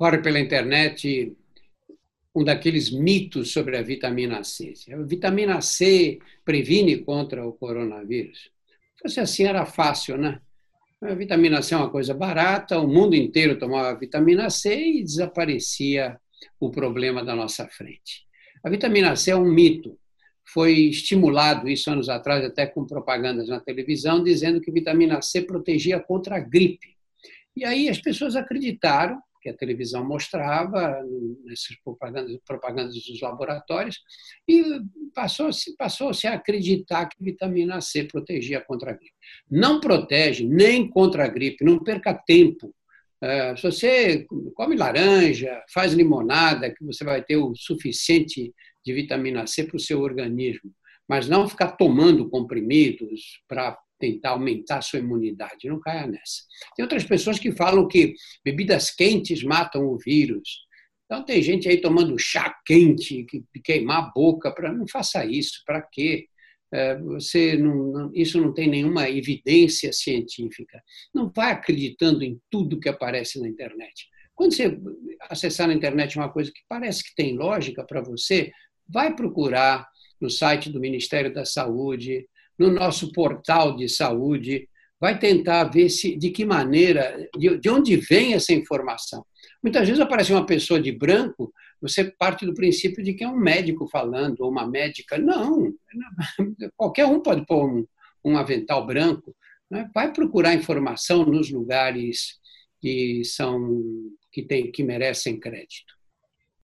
corre pela internet um daqueles mitos sobre a vitamina C. A vitamina C previne contra o coronavírus. Se fosse assim, era fácil, né? A vitamina C é uma coisa barata, o mundo inteiro tomava vitamina C e desaparecia o problema da nossa frente. A vitamina C é um mito. Foi estimulado isso anos atrás, até com propagandas na televisão, dizendo que vitamina C protegia contra a gripe. E aí as pessoas acreditaram que a televisão mostrava nessas propagandas, propagandas dos laboratórios, e passou-se passou a acreditar que vitamina C protegia contra a gripe. Não protege nem contra a gripe, não perca tempo. É, se você come laranja, faz limonada, que você vai ter o suficiente de vitamina C para o seu organismo, mas não ficar tomando comprimidos para tentar aumentar a sua imunidade. Não caia nessa. Tem outras pessoas que falam que bebidas quentes matam o vírus. Então, tem gente aí tomando chá quente, que queimar a boca. Pra, não faça isso. Para quê? É, você não, isso não tem nenhuma evidência científica. Não vai acreditando em tudo que aparece na internet. Quando você acessar na internet uma coisa que parece que tem lógica para você, vai procurar no site do Ministério da Saúde, no nosso portal de saúde, vai tentar ver se, de que maneira, de, de onde vem essa informação. Muitas vezes aparece uma pessoa de branco, você parte do princípio de que é um médico falando, ou uma médica. Não, qualquer um pode pôr um, um avental branco. Né? Vai procurar informação nos lugares que são que, tem, que merecem crédito.